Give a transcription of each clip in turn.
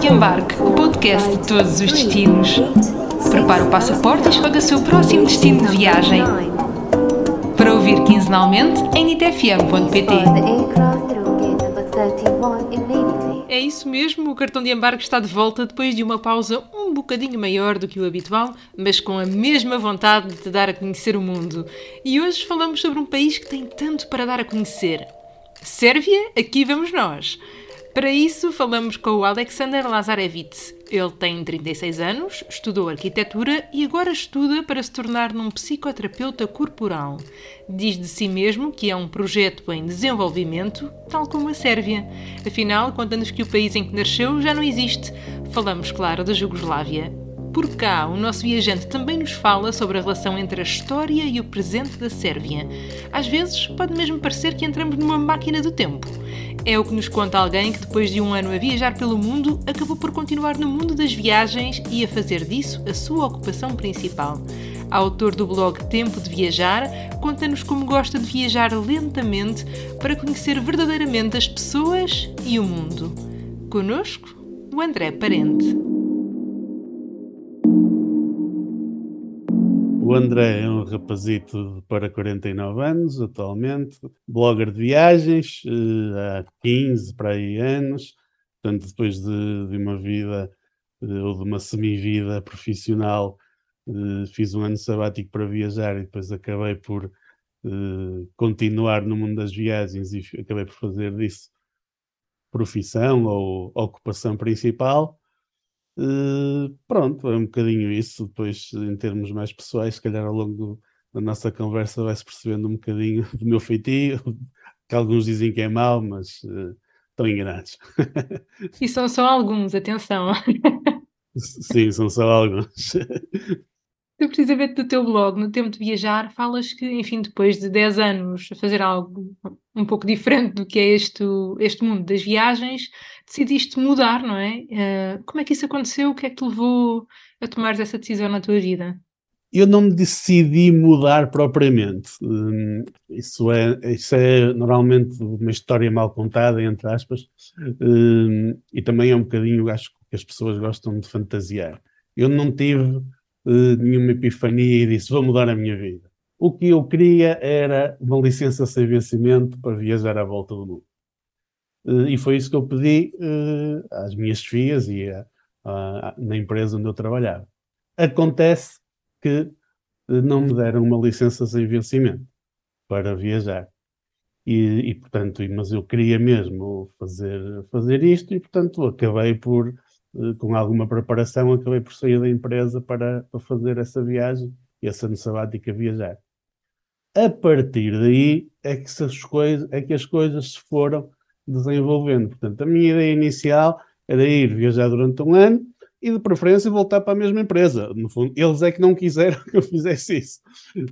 de Embarque, o podcast de todos os destinos. Prepare o passaporte e escolha o seu próximo destino de viagem. Para ouvir quinzenalmente em nitfm.pt. É isso mesmo, o cartão de embarque está de volta depois de uma pausa um bocadinho maior do que o habitual, mas com a mesma vontade de te dar a conhecer o mundo. E hoje falamos sobre um país que tem tanto para dar a conhecer. Sérvia, aqui vamos nós. Para isso, falamos com o Alexander Lazarevich. Ele tem 36 anos, estudou arquitetura e agora estuda para se tornar num psicoterapeuta corporal. Diz de si mesmo que é um projeto em desenvolvimento, tal como a Sérvia. Afinal, conta-nos que o país em que nasceu já não existe. Falamos, claro, da Jugoslávia. Por cá, o nosso viajante também nos fala sobre a relação entre a história e o presente da Sérvia. Às vezes, pode mesmo parecer que entramos numa máquina do tempo. É o que nos conta alguém que, depois de um ano a viajar pelo mundo, acabou por continuar no mundo das viagens e a fazer disso a sua ocupação principal. Autor do blog Tempo de Viajar, conta-nos como gosta de viajar lentamente para conhecer verdadeiramente as pessoas e o mundo. Conosco, o André Parente. André é um rapazito para 49 anos, atualmente, blogger de viagens, eh, há 15 para aí anos, portanto, depois de, de uma vida eh, ou de uma semi-vida profissional, eh, fiz um ano sabático para viajar e depois acabei por continuar no mundo das viagens e acabei por fazer disso profissão ou ocupação principal. Uh, pronto, é um bocadinho isso. Depois, em termos mais pessoais, se calhar ao longo da nossa conversa vai-se percebendo um bocadinho do meu feitio, que alguns dizem que é mau, mas uh, estão enganados. E são só alguns, atenção. Sim, são só alguns. Tu, precisamente do teu blog, no tempo de viajar, falas que, enfim, depois de 10 anos a fazer algo um pouco diferente do que é este, este mundo das viagens, decidiste mudar, não é? Uh, como é que isso aconteceu? O que é que te levou a tomar essa decisão na tua vida? Eu não me decidi mudar propriamente. Hum, isso, é, isso é normalmente uma história mal contada, entre aspas, hum, e também é um bocadinho, acho que as pessoas gostam de fantasiar. Eu não tive uh, nenhuma epifania e disse: vou mudar a minha vida. O que eu queria era uma licença sem vencimento para viajar à volta do mundo. Uh, e foi isso que eu pedi uh, às minhas filhas e na empresa onde eu trabalhava. Acontece que não me deram uma licença sem vencimento para viajar. E, e, portanto, mas eu queria mesmo fazer, fazer isto e, portanto, acabei por eh, com alguma preparação, acabei por sair da empresa para, para fazer essa viagem e essa sabática viajar. A partir daí é que, as coisas, é que as coisas se foram desenvolvendo. Portanto, a minha ideia inicial era ir viajar durante um ano e, de preferência, voltar para a mesma empresa. No fundo, eles é que não quiseram que eu fizesse isso.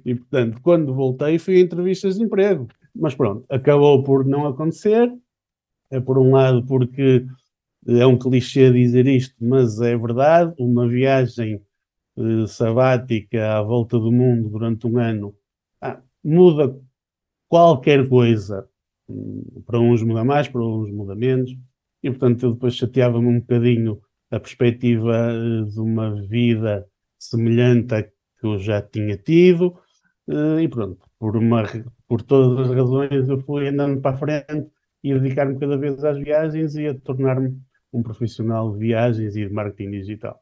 E, portanto, quando voltei, fui a entrevistas de emprego. Mas pronto, acabou por não acontecer. É por um lado porque é um clichê dizer isto, mas é verdade. Uma viagem uh, sabática à volta do mundo durante um ano ah, muda qualquer coisa. Para uns muda mais, para uns muda menos. E, portanto, eu depois chateava-me um bocadinho a perspectiva uh, de uma vida semelhante à que eu já tinha tido. Uh, e pronto, por, uma, por todas as razões, eu fui andando para a frente e dedicar-me cada vez às viagens e a tornar-me um profissional de viagens e de marketing digital.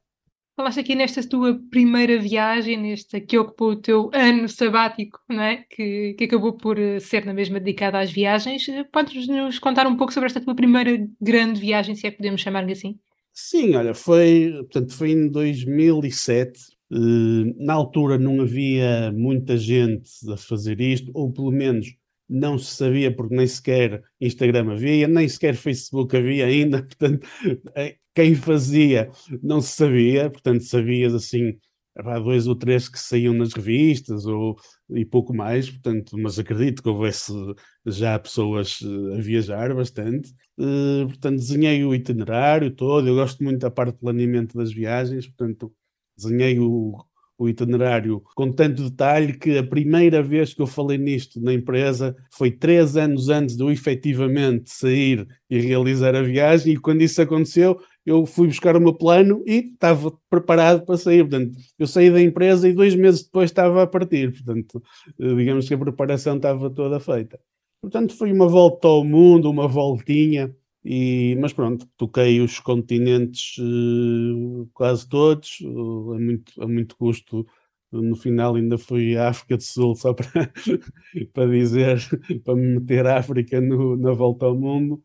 Falaste aqui nesta tua primeira viagem, nesta que ocupou o teu ano sabático, não é? que, que acabou por eh, ser na mesma dedicada às viagens. Podes-nos contar um pouco sobre esta tua primeira grande viagem, se é que podemos chamar-lhe assim? Sim, olha, foi, portanto, foi em 2007. Eh, na altura não havia muita gente a fazer isto, ou pelo menos não se sabia porque nem sequer Instagram havia, nem sequer Facebook havia ainda, portanto, eh, quem fazia não se sabia, portanto, sabias assim, há dois ou três que saíam nas revistas ou, e pouco mais, portanto, mas acredito que houvesse já pessoas eh, a viajar bastante. Uh, portanto, desenhei o itinerário todo, eu gosto muito da parte de planeamento das viagens, portanto, desenhei o, o itinerário com tanto detalhe que a primeira vez que eu falei nisto na empresa foi três anos antes de eu efetivamente sair e realizar a viagem, e quando isso aconteceu, eu fui buscar o meu plano e estava preparado para sair. Portanto, eu saí da empresa e dois meses depois estava a partir. Portanto, eh, digamos que a preparação estava toda feita. Portanto, foi uma volta ao mundo, uma voltinha. E, mas pronto, toquei os continentes uh, quase todos, uh, a, muito, muito custo no final ainda fui à África do Sul só para, para dizer, para me meter a África no, na volta ao mundo.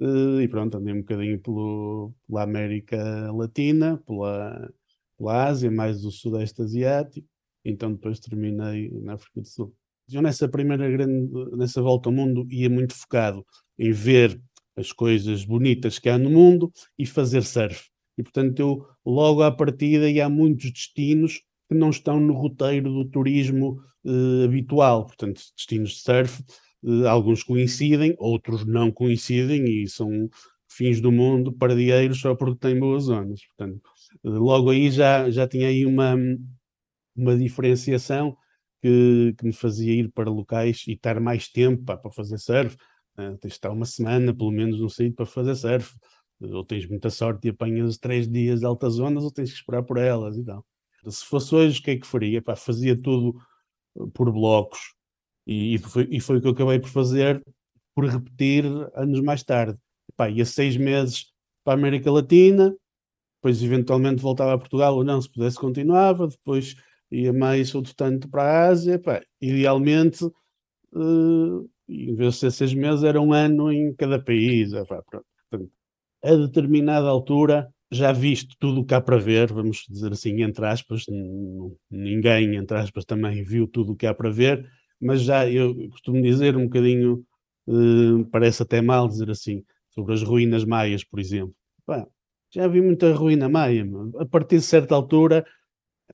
Eh, e pronto, andei um bocadinho pelo, pela América Latina, pela, pela Ásia, mais o Sudeste Asiático. Então depois terminei na África do Sul. Eu nessa primeira grande, nessa volta ao mundo ia muito focado em ver as coisas bonitas que há no mundo e fazer surf. E portanto eu logo à partida ia a muitos destinos que não estão no roteiro do turismo uh, habitual. Portanto, destinos de surf, uh, alguns coincidem, outros não coincidem e são fins do mundo, pardieiros só porque têm boas zonas. Portanto, uh, logo aí já, já tinha aí uma, uma diferenciação que, que me fazia ir para locais e estar mais tempo pá, para fazer surf. Tens de estar uma semana, pelo menos, no sítio para fazer surf. Ou tens muita sorte e apanhas três dias de altas zonas, ou tens que esperar por elas e tal. Se fosse hoje, o que é que faria? Fazia tudo uh, por blocos. E, e, foi, e, foi, o que eu acabei por fazer, por repetir anos mais tarde. Pá, ia seis meses para a América Latina, depois eventualmente voltava a Portugal ou não, se pudesse continuava, depois ia mais outro tanto para a Ásia. Pá, idealmente, uh, em vez de ser seis meses, era um ano em cada país. Portanto, a determinada altura já visto tudo o que há para ver, vamos dizer assim, entre aspas, ninguém, entre aspas, também viu tudo o que há para ver, mas já eu costumo dizer um bocadinho, uh, parece até mal dizer assim, sobre as ruínas maias, por exemplo. Já vi muita ruína maia, a partir de certa altura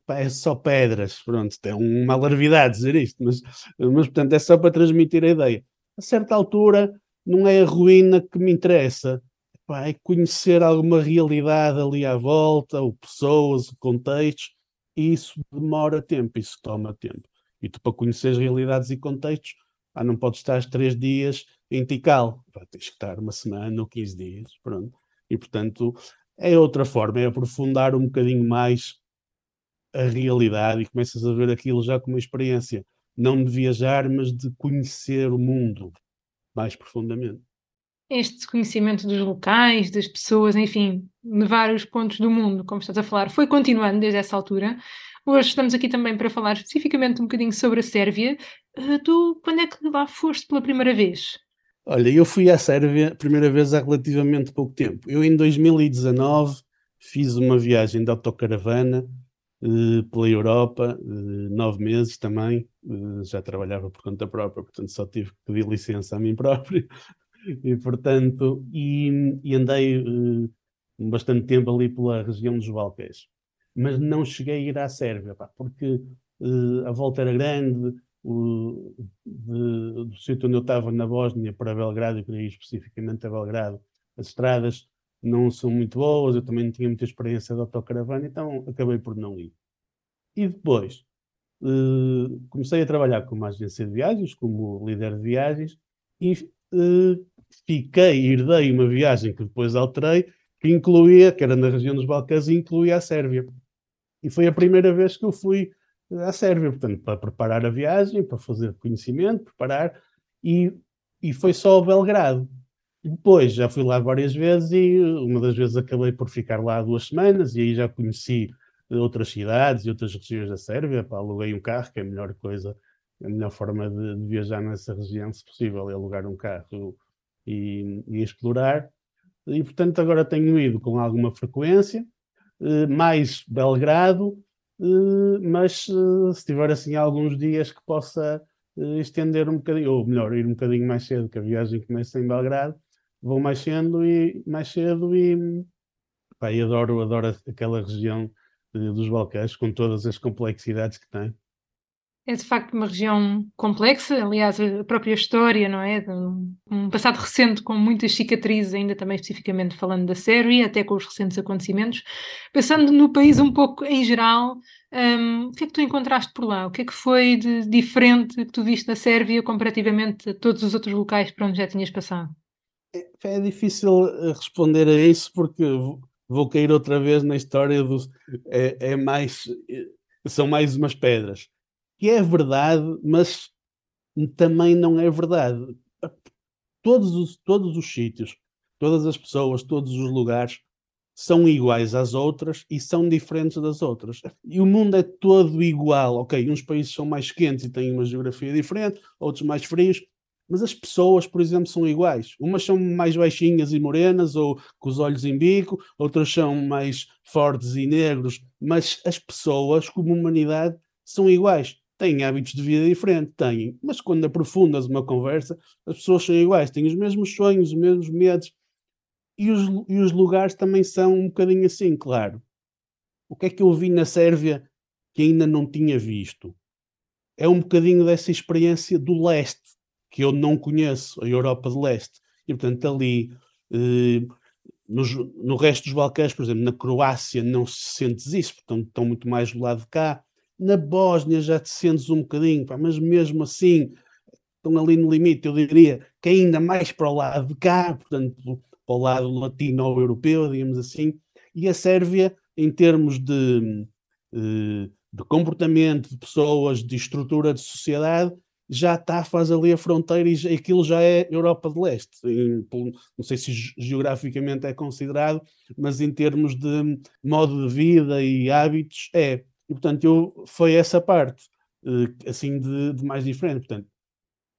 é só pedras, pronto, é uma larvidade dizer isto, mas, mas portanto é só para transmitir a ideia. A certa altura não é a ruína que me interessa, pá, é conhecer alguma realidade ali à volta, ou pessoas, contextos, e isso demora tempo, isso toma tempo. E tu, para conhecer as realidades e contextos, pá, não podes estar três dias em Tikal, pá, tens que estar uma semana ou 15 dias, pronto. E, portanto, é outra forma, é aprofundar um bocadinho mais a realidade e começas a ver aquilo já como uma experiência, não de viajar, mas de conhecer o mundo mais profundamente este conhecimento dos locais, das pessoas, enfim, de vários pontos do mundo, como estás a falar, foi continuando desde essa altura. Hoje estamos aqui também para falar especificamente um bocadinho sobre a Sérvia. Uh, tu, quando é que lá foste pela primeira vez? Olha, eu fui à Sérvia a primeira vez há relativamente pouco tempo. Eu, em 2019, fiz uma viagem de autocaravana pela Europa, uh, nove meses também. já trabalhava por conta própria, portanto só tive que pedir licença a mim próprio e portanto, e, e andei bastante tempo ali pela região dos Balcãs. Mas não cheguei a ir à Sérvia, pá, porque a volta era grande, o, de, do sítio onde eu estava na Bósnia para Belgrado, eu queria ir especificamente a Belgrado, as estradas não são muito boas, eu também não tinha muita experiência de autocaravana, então acabei por não ir. E depois, uh, comecei a trabalhar como agência de viagens, como líder de viagens, e uh, fiquei, herdei uma viagem que depois alterei, que incluía, que era na região dos Balcãs, e incluía a Sérvia. E foi a primeira vez que eu fui eh, à Sérvia, portanto, para preparar a viagem, para fazer conhecimento, preparar, e, e foi só Belgrado. Depois já fui lá várias vezes e eh, uma das vezes acabei por ficar lá duas semanas e aí já conheci outras cidades e outras regiões da Sérvia. Pá, aluguei um carro, que é a melhor coisa, a melhor forma de, de viajar nessa região, se possível, é alugar um carro e, e explorar. E, portanto, agora tenho ido com alguma frequência, eh, mais Belgrado, eh, mas eh, se tiver assim alguns dias que possa estender um bocadinho, ou melhor, ir um bocadinho mais cedo, que a viagem começa em Belgrado, vou mais cedo e mais cedo e, pá, adoro, adoro aquela região dos Balcãs com todas as complexidades que tem. É de facto uma região complexa, aliás, a própria história, não é? Um passado recente com muitas cicatrizes, ainda também especificamente falando da Sérvia, até com os recentes acontecimentos. Pensando no país um pouco em geral, um, o que é que tu encontraste por lá? O que é que foi de diferente que tu viste na Sérvia comparativamente a todos os outros locais por onde já tinhas passado? É, é difícil eh, responder a isso porque vou cair outra vez na história dos. É, é mais. São mais umas pedras. Que é verdade, mas também não é verdade. Todos os, todos os sítios, todas as pessoas, todos os lugares são iguais às outras e são diferentes das outras. E o mundo é todo igual. Ok, uns países são mais quentes e têm uma geografia diferente, outros mais frios, mas as pessoas, por exemplo, são iguais. Umas são mais baixinhas e morenas, ou com os olhos em bico, outras são mais fortes e negros, mas as pessoas, como humanidade, são iguais. Têm hábitos de vida diferentes, têm, mas quando aprofundas uma conversa, as pessoas são iguais, têm os mesmos sonhos, os mesmos medos, e os, e os lugares também são um bocadinho assim, claro. O que é que eu vi na Sérvia que ainda não tinha visto? É um bocadinho dessa experiência do leste, que eu não conheço, a Europa de leste. E, portanto, ali, eh, no, no, resto dos Balcãs, por exemplo, na Croácia, não se sentes isso, portanto, estão muito mais do lado de cá. Na Bósnia já te sentes um bocadinho, pá, mas mesmo assim, estão ali no limite, eu diria que ainda mais para o lado de cá, portanto, para o lado latino-europeu, digamos assim, e a Sérvia, em termos de, eh, de comportamento de pessoas, de estrutura de sociedade, já está, faz ali a fronteira e aquilo já é Europa de Leste. Em, não sei se geograficamente é considerado, mas em termos de modo de vida e hábitos, é. E, portanto, eu, foi essa parte, eh, assim, de, de mais diferente. Portanto,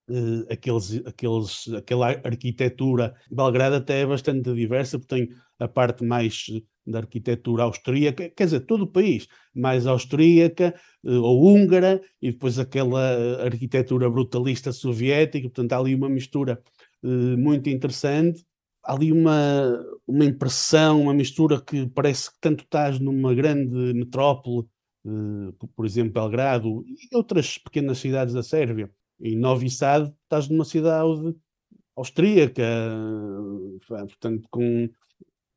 uh, aqueles, aqueles, aquela arquitetura. Belgrado até é bastante diversa, porque tem a parte mais da arquitetura austríaca, quer dizer, todo o país, mais austríaca uh, ou húngara, e depois aquela arquitetura brutalista soviética, portanto há ali uma mistura uh, muito interessante. Há ali uma, uma impressão, uma mistura que parece que tanto estás numa grande metrópole, por exemplo, Belgrado e outras pequenas cidades da Sérvia, em Novi Sad estás numa cidade austríaca, portanto, com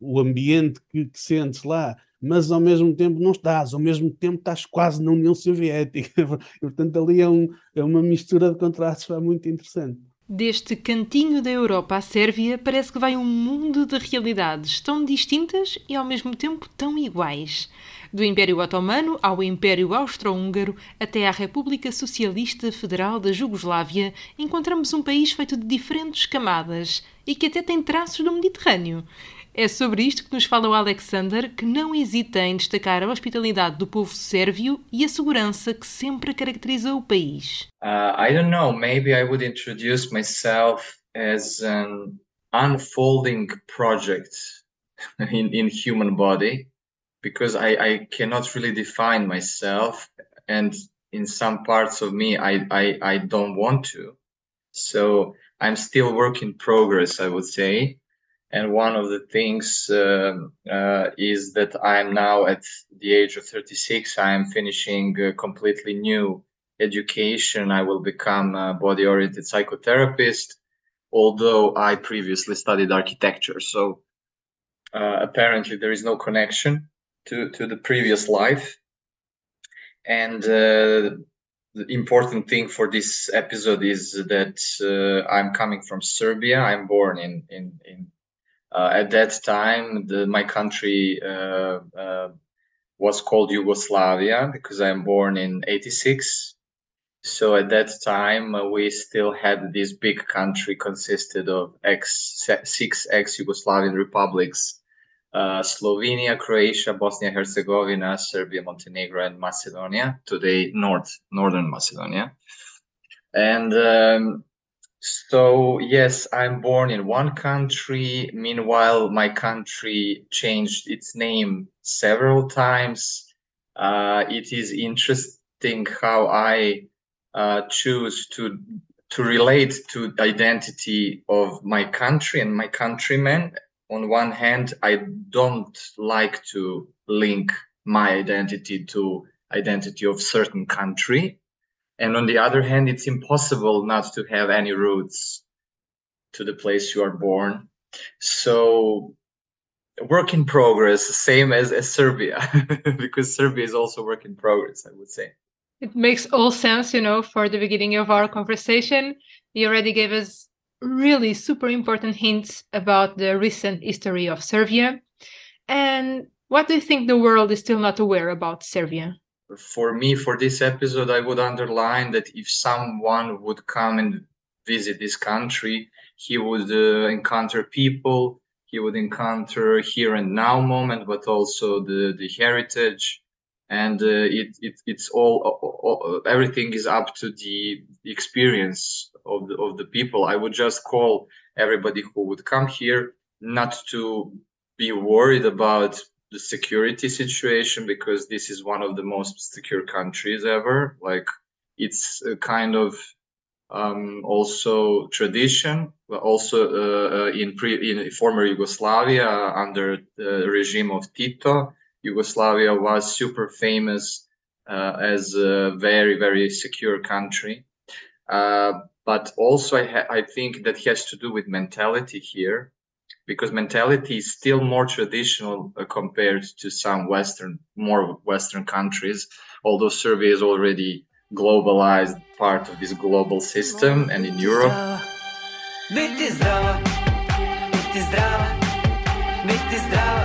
o ambiente que, que, sentes lá, mas ao mesmo tempo não estás, ao mesmo tempo estás quase na União Soviética. portanto, ali é, um, é uma mistura de contrastes muito interessante. Deste cantinho da Europa à Sérvia, parece que vai um mundo de realidades tão distintas e ao mesmo tempo tão iguais. Do Império Otomano ao Império Austro-Húngaro até à República Socialista Federal da Jugoslávia, encontramos um país feito de diferentes camadas e que até tem traços do Mediterrâneo. É sobre isto que nos fala o Alexander, que não hesita em destacar a hospitalidade do povo sérvio e a segurança que sempre caracteriza o país. Uh, I don't know, maybe I would introduce myself as an unfolding project in, in human body because I, I cannot really define myself and in some parts of me I, I, I don't want to. So I'm still work in progress, I would say and one of the things uh, uh, is that I'm now at the age of 36. I am finishing a completely new education. I will become a body oriented psychotherapist, although I previously studied architecture. So uh, apparently there is no connection to, to the previous life. And uh, the important thing for this episode is that uh, I'm coming from Serbia. I'm born in, in, in at that time, the, my country uh, uh, was called Yugoslavia because I'm born in '86. So at that time, uh, we still had this big country consisted of ex six ex-Yugoslavian republics: uh, Slovenia, Croatia, Bosnia Herzegovina, Serbia, Montenegro, and Macedonia. Today, North Northern Macedonia. And um, so, yes, I'm born in one country. Meanwhile, my country changed its name several times. Uh, it is interesting how I uh, choose to to relate to identity of my country and my countrymen. On one hand, I don't like to link my identity to identity of certain country and on the other hand it's impossible not to have any roots to the place you are born. So work in progress same as, as serbia because serbia is also work in progress i would say. It makes all sense you know for the beginning of our conversation. You already gave us really super important hints about the recent history of serbia. And what do you think the world is still not aware about Serbia? For me, for this episode, I would underline that if someone would come and visit this country, he would uh, encounter people, he would encounter here and now moment, but also the, the heritage. And uh, it, it it's all, all, everything is up to the experience of the, of the people. I would just call everybody who would come here not to be worried about the security situation because this is one of the most secure countries ever. Like it's a kind of um, also tradition, but also uh, uh, in pre in former Yugoslavia under the regime of Tito, Yugoslavia was super famous uh, as a very very secure country. Uh, but also, I, I think that has to do with mentality here, because mentality is still more traditional uh, compared to some Western, more Western countries. Although Serbia is already globalized part of this global system and in Europe. Biti zdrava, biti zdrava, biti zdrava.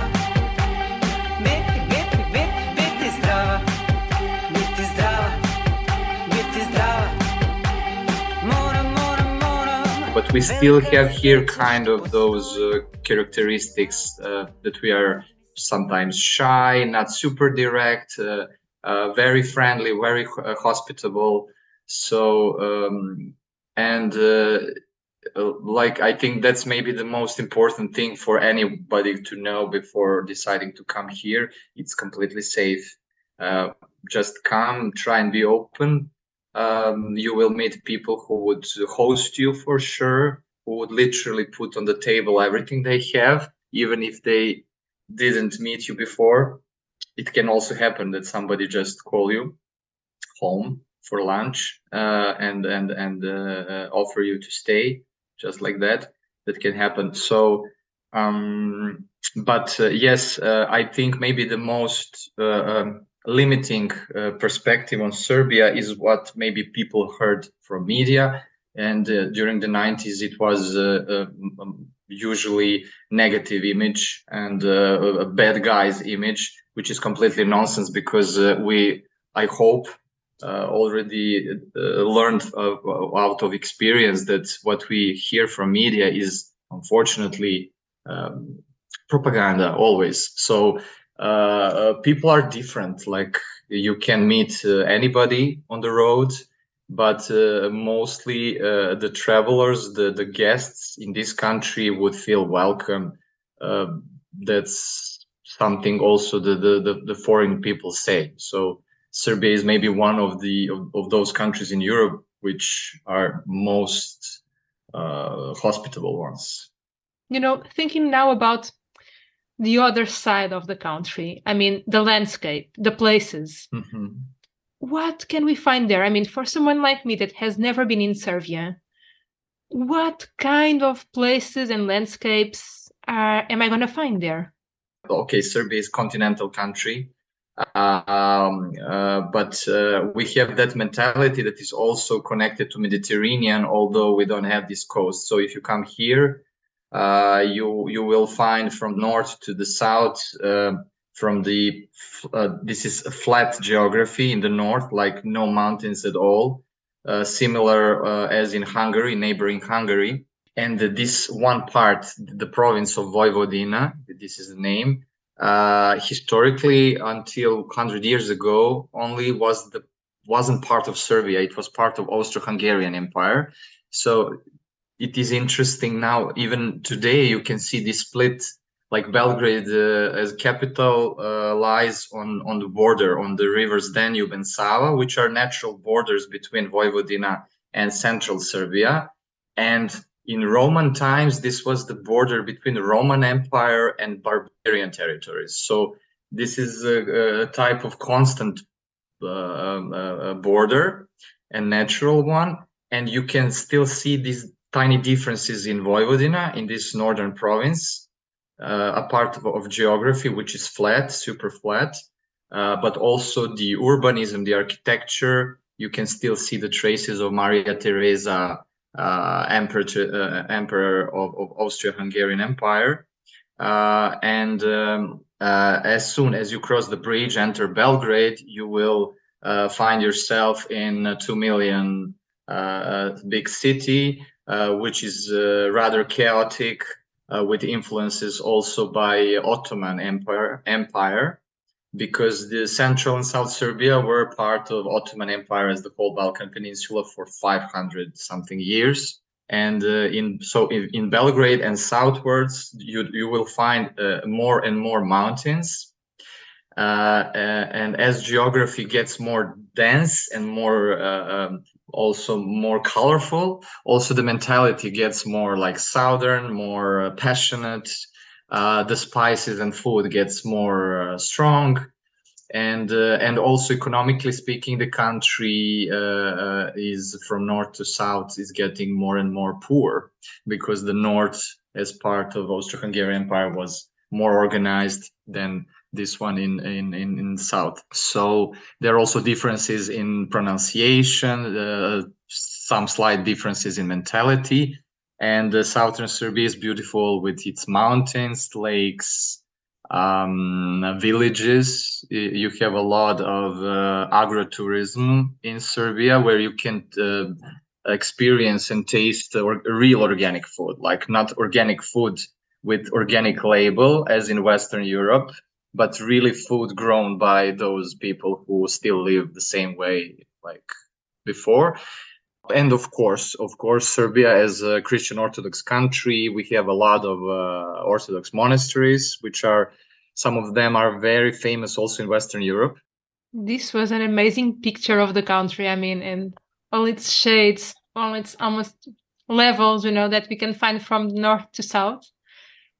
We still have here kind of those uh, characteristics uh, that we are sometimes shy, not super direct. Uh, uh, very friendly, very uh, hospitable. So um, and uh, like I think that's maybe the most important thing for anybody to know before deciding to come here. It's completely safe. Just come, try and be open. Um, you will meet people who would host you for sure, who would literally put on the table everything they have, even if they didn't meet you before. It can also happen that somebody just call you home for lunch uh, and and and uh, offer you to stay just like that. That can happen. So um, but uh, yes uh, i think maybe the most uh, um, limiting uh, perspective on serbia is what maybe people heard from media and during the 90s it was um, usually negative image and a bad guys image which is completely nonsense because uh, we, I hope, uh, already uh, learned out of experience that what we hear from media is unfortunately um, propaganda always. So uh, people are different. Like you can meet uh, anybody on the road, but uh, mostly the travelers, the the guests in this country would feel welcome. that's something also the, the, the, the, foreign people say. So Serbia is maybe one of the of, of those countries in Europe which are most uh, hospitable ones. You know, thinking now about the other side of the country, I mean, the landscape, the places. Mm-hmm. What can we find there? I mean, for someone like me that has never been in Serbia, what kind of places and landscapes are, am I going to find there? okay, Serbia is continental country, um, uh, but uh, we have that mentality that is also connected to Mediterranean, although we don't have this coast. So if you come here, uh, you you will find from north to the south. Uh, from the uh, this is a flat geography in the north, like no mountains at all, uh, similar as in Hungary, neighboring Hungary and this one part, the province of Vojvodina, this is the name, uh, historically until 100 years ago only was the wasn't part of Serbia. It was part of Austro-Hungarian Empire. So it is interesting now. Even today, you can see this split. Like Belgrade uh, as capital uh, lies on on the border on the rivers Danube and Sava, which are natural borders between Vojvodina and central Serbia. And in Roman times, this was the border between the Roman Empire and barbarian territories. So this is a, a type of constant uh, um, uh, border and natural one. And you can still see these tiny differences in Vojvodina, in this northern province, uh, a part of, of, geography which is flat, super flat, uh, but also the urbanism, the architecture. You can still see the traces of Maria Theresa uh, emperor, uh, emperor of, of Austria-Hungarian Empire. Uh, and um, uh, as soon as you cross the bridge, enter Belgrade, you will find yourself in a two million big city, which is uh, rather chaotic, with influences also by Ottoman Empire. Empire, because the central and south Serbia were part of Ottoman Empire as the whole Balkan Peninsula for 500 something years and uh, in so in, in, Belgrade and southwards you you will find uh, more and more mountains uh, uh and as geography gets more dense and more uh, um, also more colorful. Also the mentality gets more like southern more uh, passionate. The spices and food gets more strong. And uh, and also economically speaking, the country uh, uh, is from north to south is getting more and more poor because the north, as part of Austro-Hungarian Empire, was more organized than this one in in in, in south. So there are also differences in pronunciation, uh, some slight differences in mentality, and the southern Serbia is beautiful with its mountains, lakes um, villages. You have a lot of uh, agro-tourism in Serbia where you can uh, experience and taste or, real organic food, like not organic food with organic label as in Western Europe, but really food grown by those people who still live the same way like before. And of course, of course, Serbia as a Christian Orthodox country, we have a lot of uh, Orthodox monasteries, which are some of them are very famous also in Western Europe. This was an amazing picture of the country. I mean, and all its shades, all its almost levels, you know, that we can find from north to south.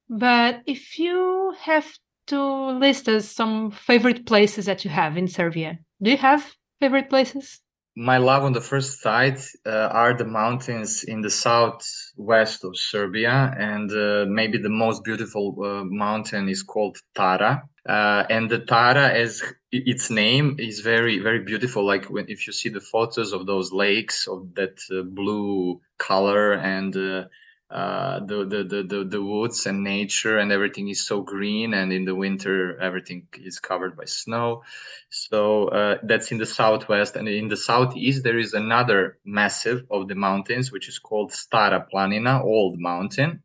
But if you have to list us some favorite places that you have in Serbia, do you have favorite places? my love on the first sight uh, are the mountains in the southwest of Serbia, and uh, maybe the most beautiful uh, mountain is called Tara. Uh, and the Tara, as its name, is very, very beautiful. Like when if you see the photos of those lakes of that uh, blue color and uh, the, the, the the the woods and nature and everything is so green and in the winter everything is covered by snow. So uh, that's in the southwest and in the southeast there is another massive of the mountains which is called stara planina old mountain.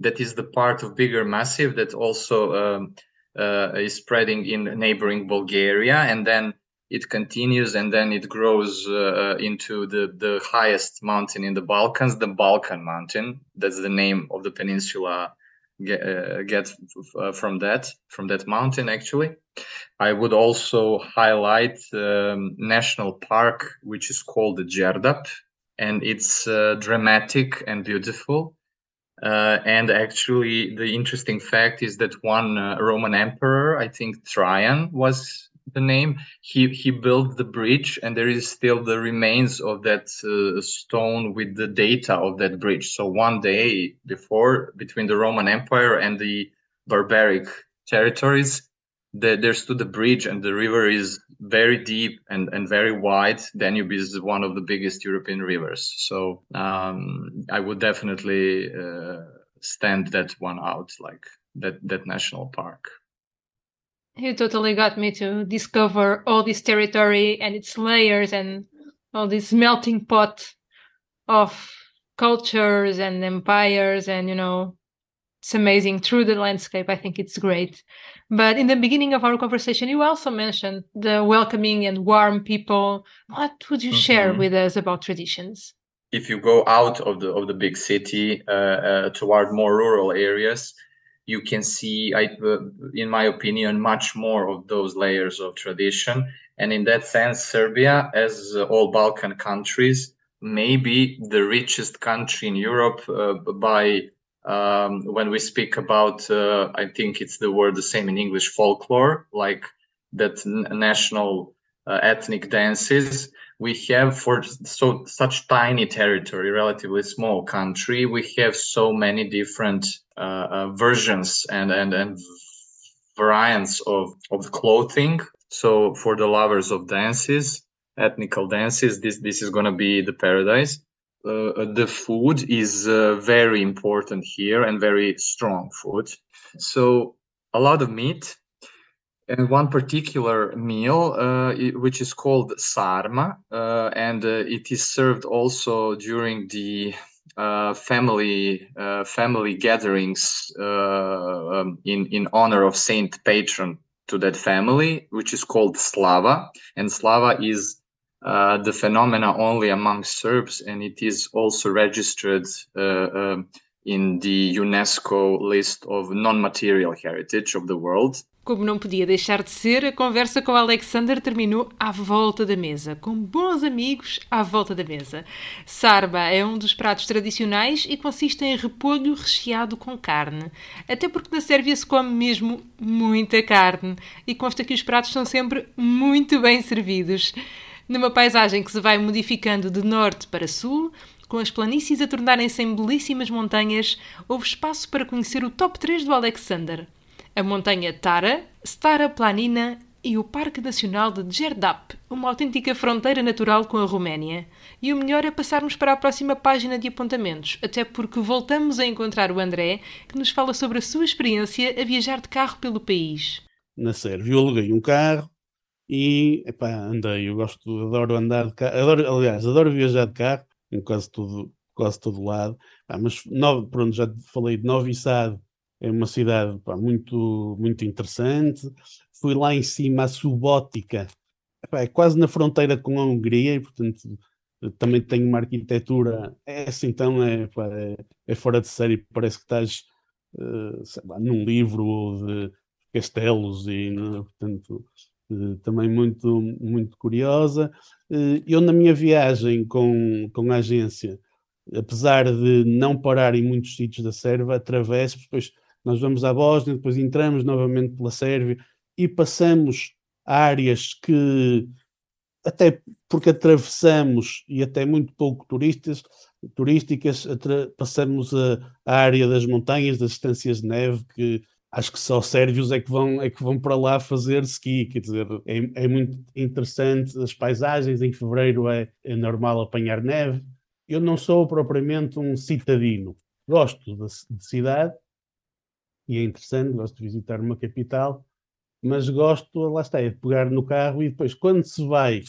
That is the part of bigger massive that also um, uh, is spreading in neighboring bulgaria and then it continues and then it grows uh, into the, the highest mountain in the Balkans, the Balkan Mountain. That's the name of the peninsula get, uh, get uh, from that from that mountain actually. I would also highlight um, national park which is called the Đerdap, and it's uh, dramatic and beautiful. Uh, and actually, the interesting fact is that one uh, Roman emperor, I think Trajan, was the name. He he built the bridge and there is still the remains of that uh, stone with the data of that bridge. So one day before between the roman empire and the barbaric territories the, there stood a bridge and the river is very deep and, and very wide. Danube is one of the biggest european rivers. So um, i would definitely uh, stand that one out like that that national park you totally got me to discover all this territory and its layers and all this melting pot of cultures and empires and you know it's amazing. Through the landscape i think it's great. But in the beginning of our conversation you also mentioned the welcoming and warm people. What would you mm-hmm. share with us about traditions? If you go out of the of the big city uh, uh, toward more rural areas you can see, I, uh, in my opinion, much more of those layers of tradition. And in that sense, Serbia, as all Balkan countries, may be the richest country in Europe uh, by um, when we speak about, uh, I think it's the word the same in English, folklore, like that national uh, ethnic dances we have for so such tiny territory relatively small country we have so many different uh, uh, versions and and and variants of of clothing so for the lovers of dances ethnical dances this this is going to be the paradise uh, the food is uh, very important here and very strong food. So a lot of meat and one particular meal uh, which is called sarma uh, and uh, it is served also during the uh, family family gatherings um, in in honor of Saint Patron to that family, which is called Slava, and Slava is uh, the phenomena only among Serbs, and it is also registered uh, uh, in the UNESCO list of non-material heritage of the world. Como não podia deixar de ser, a conversa com Alexander terminou à volta da mesa, com bons amigos à volta da mesa. Sarba é um dos pratos tradicionais e consiste em repolho recheado com carne. Até porque na Sérvia se come mesmo muita carne e consta que os pratos são sempre muito bem servidos. Numa paisagem que se vai modificando de norte para sul, com as planícies a tornarem-se em belíssimas montanhas, houve espaço para conhecer o top 3 do Alexander a montanha Tara, Stara Planina e o Parque Nacional de Djerdap, uma autêntica fronteira natural com a Roménia. E o melhor é passarmos para a próxima página de apontamentos, até porque voltamos a encontrar o André, que nos fala sobre a sua experiência a viajar de carro pelo país. Na Sérvia, eu aluguei um carro e epá, andei. Eu gosto, adoro andar de carro, adoro, aliás, adoro viajar de carro em quase todo, quase todo lado. Mas pronto, já falei de Novi Sad é uma cidade pá, muito, muito interessante. Fui lá em cima, a Subótica, é quase na fronteira com a Hungria, e portanto também tem uma arquitetura, é assim, então é, pá, é, é, fora de série, parece que estás uh, lá, num livro de castelos e né, portanto uh, também muito, muito curiosa. Uh, eu na minha viagem com, com a agência, apesar de não parar em muitos sítios da Sérvia, atravesso, depois nós vamos à Bósnia, depois entramos novamente pela Sérvia e passamos áreas que, até porque atravessamos e até muito pouco turistas, turísticas, passamos a, a, área das montanhas, das estâncias de neve, que acho que só sérvios é que vão, é que vão para lá fazer ski, quer dizer, é, é muito interessante as paisagens, em fevereiro é, é normal apanhar neve. Eu não sou propriamente um citadino, gosto de, de cidade, e é interessante, gosto de visitar uma capital, mas gosto, lá está, é de pegar no carro e depois, quando se vai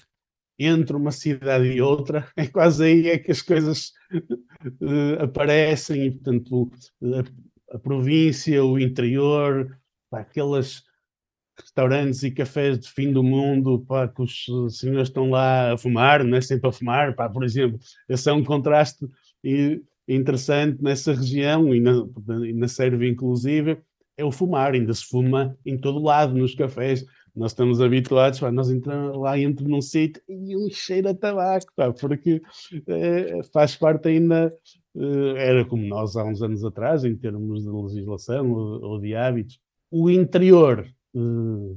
entre uma cidade e outra, é quase aí é que as coisas uh, aparecem, e portanto, a, a, província, o interior, pá, aqueles restaurantes e cafés de fim do mundo, pá, que os senhores estão lá a fumar, não é? Sempre a fumar, pá, por exemplo, esse é um contraste e interessante nessa região e na, na Sérvia inclusive é o fumar, ainda se fuma em todo lado, nos cafés. Nós estamos habituados, pá, nós entramos lá entro num sítio e um cheiro a tabaco, pá, porque é, faz parte ainda, é, era como nós há uns anos atrás, em termos de legislação ou, ou de hábitos. O interior, eh,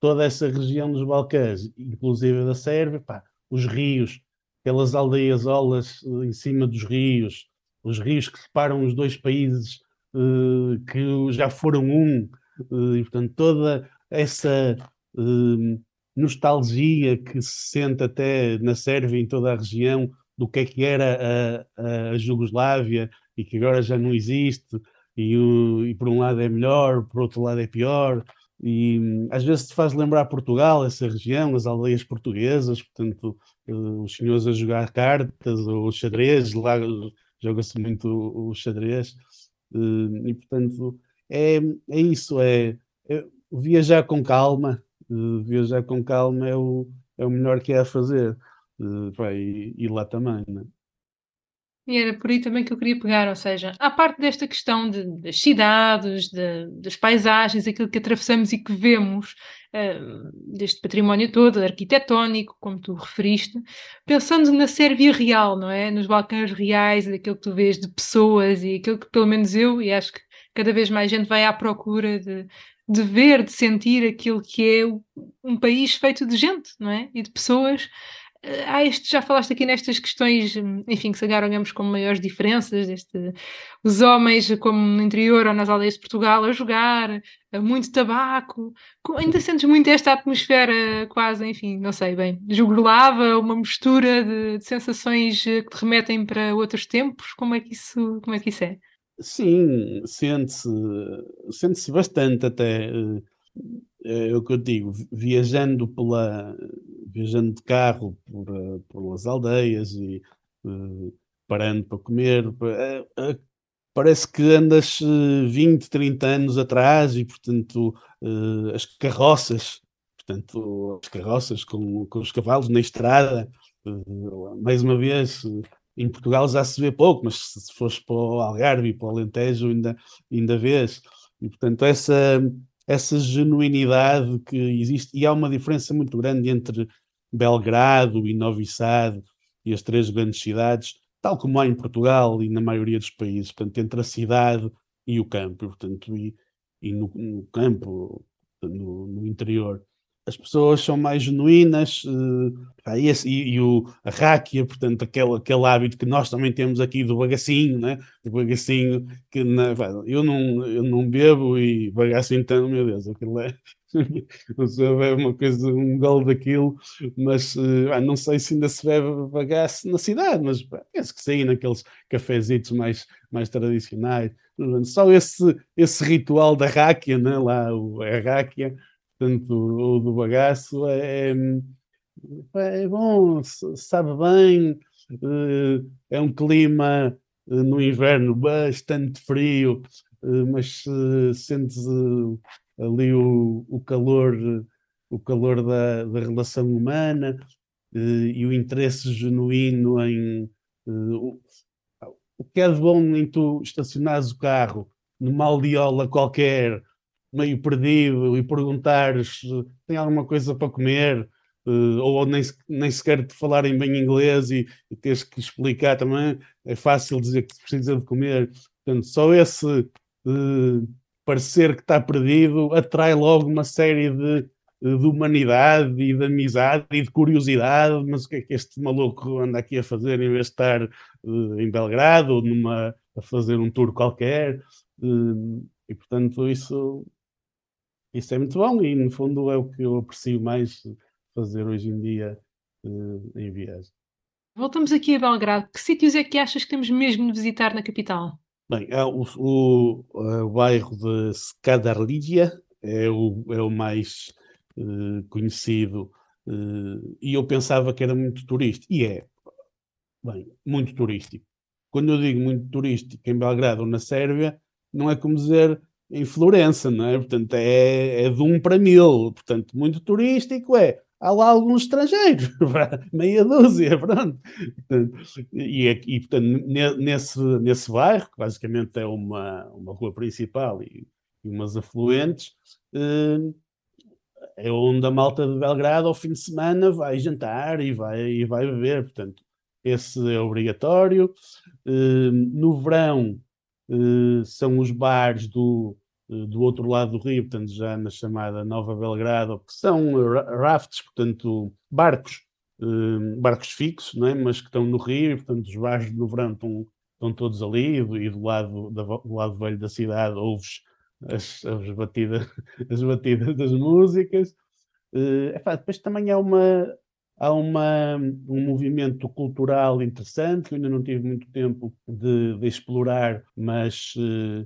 toda essa região dos Balcãs, inclusive da Sérvia, pá, os rios, aquelas aldeias olas em cima dos rios, os rios que separam os dois países uh, que já foram um, uh, e portanto toda essa uh, nostalgia que se sente até na Sérvia em toda a região do que é que era a, a Jugoslávia e que agora já não existe e, e, por um lado é melhor, por outro lado é pior e hum, às vezes te faz lembrar Portugal, essa região, as aldeias portuguesas, portanto os senhores a jogar cartas ou xadrez lá joga-se muito o, o xadrez, uh, e portanto é, é isso, é, é viajar com calma, uh, viajar com calma é o, é o melhor que é a fazer, uh, e, e, lá também, né? E era por aí também que eu queria pegar, ou seja, à parte desta questão de, das cidades, de, das paisagens, aquilo que atravessamos e que vemos, uh, deste património todo, arquitetónico, como tu referiste, pensando na Sérvia real, não é? Nos Balcãs reais, daquilo que tu vês de pessoas e aquilo que pelo menos eu, e acho que cada vez mais gente vai à procura de, de ver, de sentir aquilo que é um país feito de gente, não é? E de pessoas há este, já falaste aqui nestas questões, enfim, que se olhamos como maiores diferenças, este, os homens, como no interior ou nas aldeias de Portugal, a jogar, muito tabaco, ainda sentes muito esta atmosfera quase, enfim, não sei bem, jugulava, uma mistura de, de, sensações que te remetem para outros tempos, como é que isso, como é, que isso é? Sim, sente-se sente bastante até, eh, é o que eu digo, viajando pela viajando de carro por, uh, pelas aldeias e uh, parando para comer. Uh, parece que andas 20, 30 anos atrás e, portanto, as carroças, portanto, as carroças com, com os cavalos na estrada, mais uma vez, em Portugal já se vê pouco, mas se fores para o Algarve e para o Alentejo ainda, ainda vês. E, portanto, essa, essa genuinidade que existe, e há uma diferença muito grande entre Belgrado e Novi Sad e as três grandes cidades, tal como há em Portugal e na maioria dos países, portanto, entre a cidade e o campo, portanto, e, e no, no, campo, no, no interior as pessoas são mais genuínas uh, e, e, e, o, a ráquia, portanto, aquele, aquele hábito que nós também temos aqui do bagacinho, né? do bagacinho que na, eu, não, eu não bebo e bagaço então, meu Deus, aquilo é não bebe uma coisa, um gol daquilo, mas uh, não sei se ainda se bebe bagaço na cidade, mas penso que sim, naqueles cafezitos mais, mais tradicionais. Só esse, esse ritual da ráquia, né? lá o, a ráquia, portanto, o do bagaço é, é, é bom, sabe bem, eh, é um clima eh, no inverno bastante frio, eh, mas sentes ali o, o calor, o calor da, da relação humana e o interesse genuíno em o que é de bom em tu estacionares o carro numa aldeola qualquer meio perdido e perguntares se tem alguma coisa para comer, uh, ou nem, nem sequer te falarem bem inglês e, e teres que explicar também, é fácil dizer que precisa de comer. Portanto, só esse uh, parecer que está perdido atrai logo uma série de, de humanidade e de amizade e de curiosidade, mas o que é que este maluco anda aqui a fazer em vez de estar em Belgrado ou numa, a fazer um tour qualquer? E portanto isso isso é muito bom e, no fundo, é o que eu aprecio mais fazer hoje em dia uh, em viagem. Voltamos aqui a Belgrado. Que sítios é que achas que temos mesmo de visitar na capital? Bem, o, o, o, bairro de Skadarlídia é o, é o mais uh, conhecido uh, e eu pensava que era muito turístico. E é, bem, muito turístico. Quando eu digo muito turístico em Belgrado ou na Sérvia, não é como dizer em Florença, não é? Portanto, é, é de um para mil, portanto, muito turístico é. Há lá alguns estrangeiros, meia dúzia, pronto. E, e portanto, nesse, nesse bairro, que basicamente é uma, uma rua principal e, e umas afluentes, eh, é onde a malta de Belgrado, ao fim de semana, vai jantar e vai, e vai beber. Portanto, esse é obrigatório. Eh, no verão, eh, são os bares do, do outro lado do rio, portanto, já na chamada Nova Belgrado, que são rafts, portanto, barcos, eh, barcos fixos, não é? mas que estão no rio, e, portanto, os bares no verão estão, estão todos ali, e do lado, do lado velho da cidade ouves as, as, batidas, as batidas das músicas. É, depois também há uma, há uma, um movimento cultural interessante que eu ainda não tive muito tempo de, de explorar, mas uh,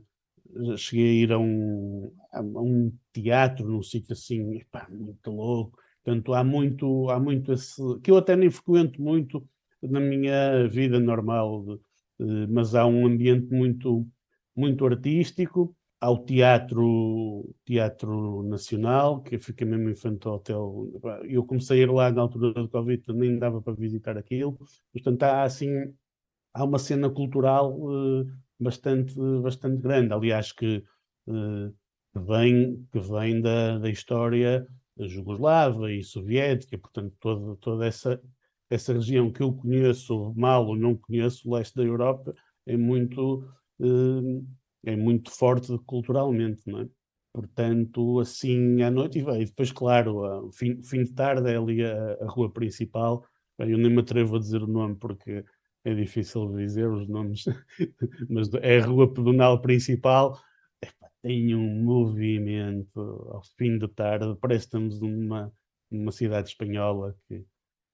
cheguei a ir a um, a um teatro num sítio assim, epá, muito louco. Portanto, há muito, há muito esse. que eu até nem frequento muito na minha vida normal, uh, mas há um ambiente muito, muito artístico ao Teatro, Teatro Nacional, que fica mesmo em frente ao hotel. Eu comecei a ir lá na altura do Covid, nem dava para visitar aquilo. Portanto, há assim, há uma cena cultural uh, bastante, bastante grande. Aliás, que, uh, que vem, que vem da, da história jugoslava e soviética, portanto, toda, toda essa, essa região que eu conheço mal ou não conheço, o leste da Europa, é muito. Uh, é muito forte culturalmente, não é? Portanto, assim à noite, e, depois, claro, o fim, fim, de tarde é ali a, a, rua principal, eu nem me atrevo a dizer o nome porque é difícil dizer os nomes, mas é a rua pedonal principal. tem um movimento ao fim da tarde, parece que estamos numa, numa cidade espanhola que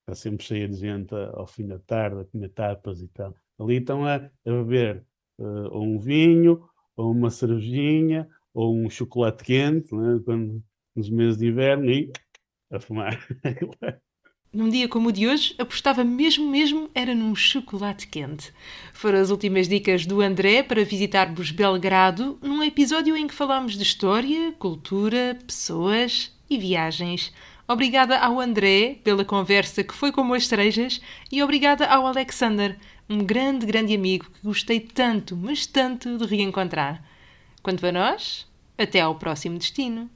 está sempre cheia de gente ao fim da tarde, a comer tapas e tal. Ali estão a, a beber uh, ou um vinho, ou uma cervejinha, ou um chocolate quente, né, quando, nos meses de inverno, e a fumar. Num dia como o de hoje, apostava mesmo, mesmo, era num chocolate quente. Foram as últimas dicas do André para visitarmos Belgrado, num episódio em que falámos de história, cultura, pessoas e viagens. Obrigada ao André pela conversa que foi como as cerejas e obrigada ao Alexander, um grande, grande amigo que gostei tanto, mas tanto de reencontrar. Quanto a nós, até ao próximo destino.